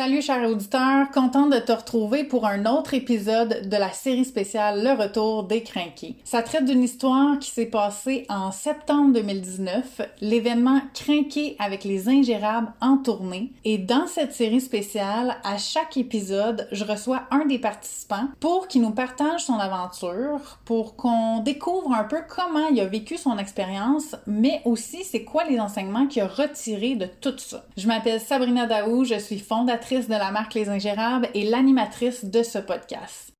Salut chers auditeurs, contente de te retrouver pour un autre épisode de la série spéciale Le Retour des Crinqués. Ça traite d'une histoire qui s'est passée en septembre 2019, l'événement Crinqué avec les ingérables en tournée. Et dans cette série spéciale, à chaque épisode, je reçois un des participants pour qu'il nous partage son aventure, pour qu'on découvre un peu comment il a vécu son expérience, mais aussi c'est quoi les enseignements qu'il a retirés de tout ça. Je m'appelle Sabrina Daou, je suis fondatrice de la marque Les Ingérables et l'animatrice de ce podcast.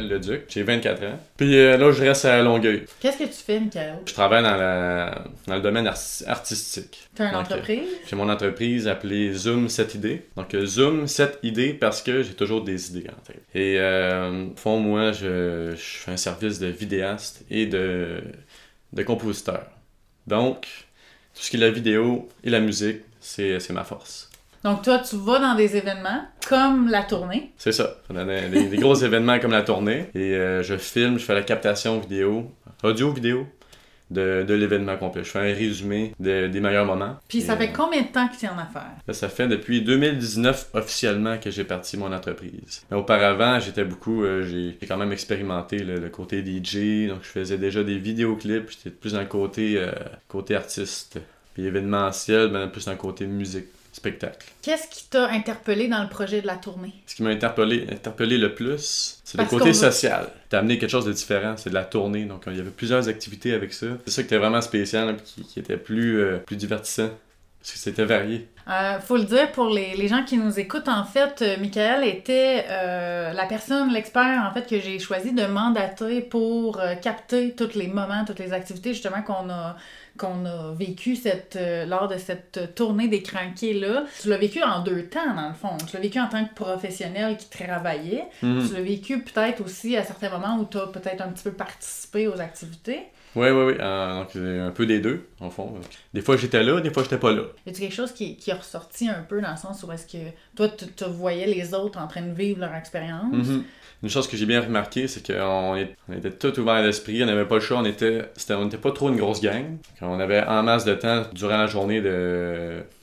Michael Leduc, j'ai 24 ans. Puis euh, là, je reste à Longueuil. Qu'est-ce que tu fais, Michael? Je travaille dans, la, dans le domaine ar- artistique. T'as une Donc, entreprise? J'ai mon entreprise appelée Zoom 7 idées. Donc euh, Zoom 7 idées parce que j'ai toujours des idées en tête. Et euh, au fond, moi, je, je fais un service de vidéaste et de, de compositeur. Donc, tout ce qui est la vidéo et la musique, c'est ma force. Donc toi, tu vas dans des événements comme la tournée. C'est ça. Des, des- des gros événements comme la tournée. Et euh, je filme, je fais la captation vidéo, audio-vidéo de, de l'événement complet. Je fais un résumé de- des meilleurs moments. Puis ça fait euh, combien de temps que tu es en affaires? Là, ça fait depuis 2019 officiellement que j'ai parti mon entreprise. Mais auparavant, j'étais beaucoup, euh, j'ai quand même expérimenté le, le côté DJ, donc je faisais déjà des vidéoclips, j'étais plus dans le côté, euh, côté artiste. Puis événementiel, ben, plus dans le côté musique, spectacle. Qu'est-ce qui t'a interpellé dans le projet de la tournée? Ce qui m'a interpellé, interpellé le plus, c'est le côté social. T'as amené quelque chose de différent, c'est de la tournée, donc il y avait plusieurs activités avec ça. C'est ça qui était vraiment spécial, hein, qui, qui était plus, euh, plus divertissant, parce que c'était varié. Euh, faut le dire pour les, les gens qui nous écoutent, en fait, euh, Michael était euh, la personne, l'expert, en fait, que j'ai choisi de mandater pour capter tous les moments, toutes les activités, justement, qu'on a qu'on a vécu cette, euh, lors de cette tournée des cranqués-là. Tu l'as vécu en deux temps, dans le fond. Tu l'as vécu en tant que professionnel qui travaillait. Mhm. Tu l'as vécu peut-être aussi à certains moments où tu as peut-être un petit peu participé aux activités. Oui, oui, oui. euh, donc, un peu des deux, en fond. Des fois, j'étais là, des fois, j'étais pas là. Y a-t-il quelque chose qui, qui est ressorti un peu dans le sens où est-ce que toi, tu tu voyais les autres en train de vivre leur expérience? Mhm. Une chose que j'ai bien remarqué, c'est qu'on on était tout ouvert d'esprit, on n'avait pas le choix, on était, c'était- on n'était pas trop une grosse gang. On avait en masse de temps durant la journée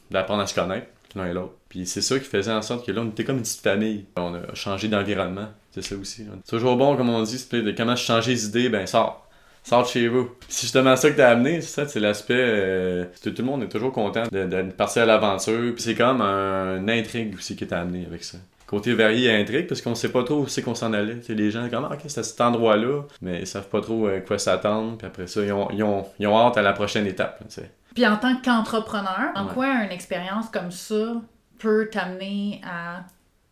d'apprendre à se connaître l'un et l'autre. Puis c'est ça qui faisait en sorte que là, on était comme une petite famille. On a changé d'environnement, c'est ça aussi. C'est toujours bon, comme on dit, c'est de comment changer les idées, ben sors. Sors de chez vous. C'est justement ça que t'as amené, c'est ça, c'est l'aspect. euh, tout le monde est toujours content de, de partir à l'aventure. Puis c'est comme un, une intrigue aussi que t'as amené avec ça. Côté varié et intrigue, parce qu'on sait pas trop où c'est qu'on s'en allait. T'sais, les gens, comme, ah, ok, c'est à cet endroit-là, mais ils savent pas trop euh, quoi s'attendre. Puis après ça, ils ont, ils, ont, ils ont hâte à la prochaine étape. t'sais. Puis en tant qu'entrepreneur, en Ouais. quoi une expérience comme ça peut t'amener à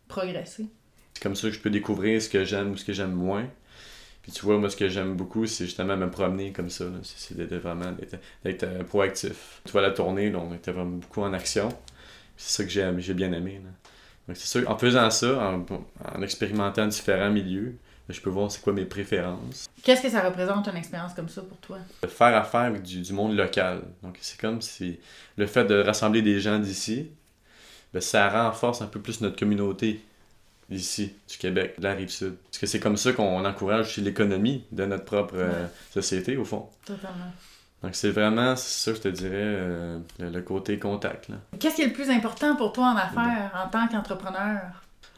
progresser? C'est comme ça que je peux découvrir ce que j'aime ou ce que j'aime moins. Puis tu vois, moi, ce que j'aime beaucoup, c'est justement me promener comme ça. C'est vraiment d'être, euh, proactif. Tu vois, la tournée, là, on était vraiment beaucoup en action. C'est ça que j'ai, bien aimé. là. Donc c'est sûr, en faisant ça, en, en expérimentant différents milieux, je peux voir c'est quoi mes préférences. Qu'est-ce que ça représente une expérience comme ça pour toi? De faire affaire avec du, du monde local. Donc c'est comme si le fait de rassembler des gens d'ici, ben, ça renforce un peu plus notre communauté ici, du Québec, de la rive sud. Parce que c'est comme ça qu'on encourage aussi l'économie de notre propre euh, société, au fond. Totalement. Donc c'est vraiment, c'est ça, je te dirais, euh, le, le côté contact. Là. Qu'est-ce qui est le plus important pour toi en affaires, en tant qu'entrepreneur?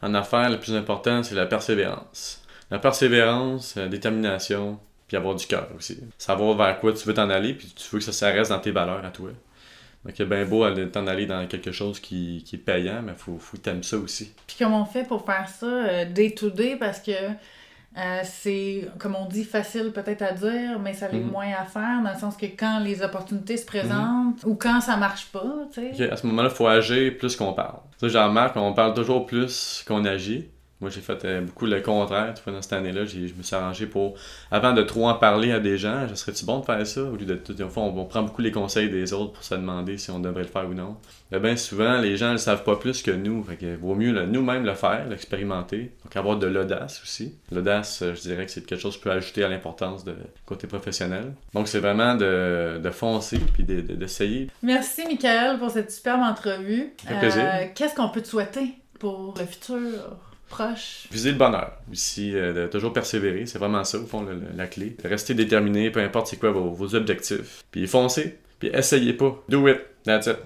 En affaires, le plus important, c'est la persévérance. La persévérance, la détermination, puis avoir du cœur aussi. Savoir vers quoi tu veux t'en aller, puis tu veux que ça, ça reste dans tes valeurs à toi. Donc, il bien beau t'en aller dans quelque chose qui, qui est payant, mais il faut, faut que t'aimes ça aussi. Puis comment on fait pour faire ça euh, day to day? Parce que euh, c'est, comme on dit, facile peut-être à dire, mais ça l'est Mhm. moins à faire dans le sens que quand les opportunités se présentent ou quand ça marche pas, tu sais. À ce moment-là, il faut agir plus qu'on parle. Ça, j'en remarque, on parle toujours plus qu'on agit. Moi, j'ai fait euh, beaucoup le contraire. Tu vois, dans cette année-là, je me suis arrangé pour, avant de trop en parler à des gens, je serais-tu bon de faire ça? Au lieu de tout, on, on prend beaucoup les conseils des autres pour se demander si on devrait le faire ou non. Mais bien souvent, les gens ne le savent pas plus que nous. Fait que vaut mieux nous-mêmes le faire, l'expérimenter. Donc avoir de l'audace aussi. L'audace, euh, je dirais que c'est quelque chose qui peut ajouter à l'importance de côté professionnel. Donc c'est vraiment de, de foncer puis de- de- d'essayer. Merci, Michael, pour cette superbe entrevue. Euh, Qu'est-ce qu'on peut te souhaiter pour le futur? Proche? Viser le bonheur. Aussi, euh, de toujours persévérer. C'est vraiment ça, au fond, la clé. De rester déterminé, peu importe c'est quoi vos, vos objectifs. Puis foncez. Puis essayez pas. Do it. That's it.